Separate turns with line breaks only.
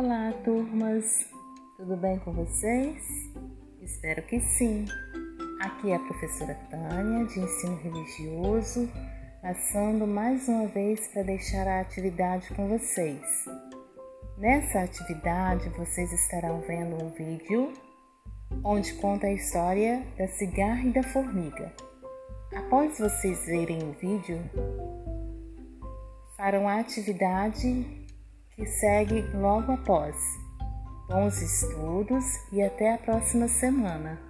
Olá, turmas! Tudo bem com vocês? Espero que sim! Aqui é a professora Tânia, de ensino religioso, passando mais uma vez para deixar a atividade com vocês. Nessa atividade, vocês estarão vendo um vídeo onde conta a história da cigarra e da formiga. Após vocês verem o vídeo, farão a atividade que segue logo após. Bons estudos e até a próxima semana!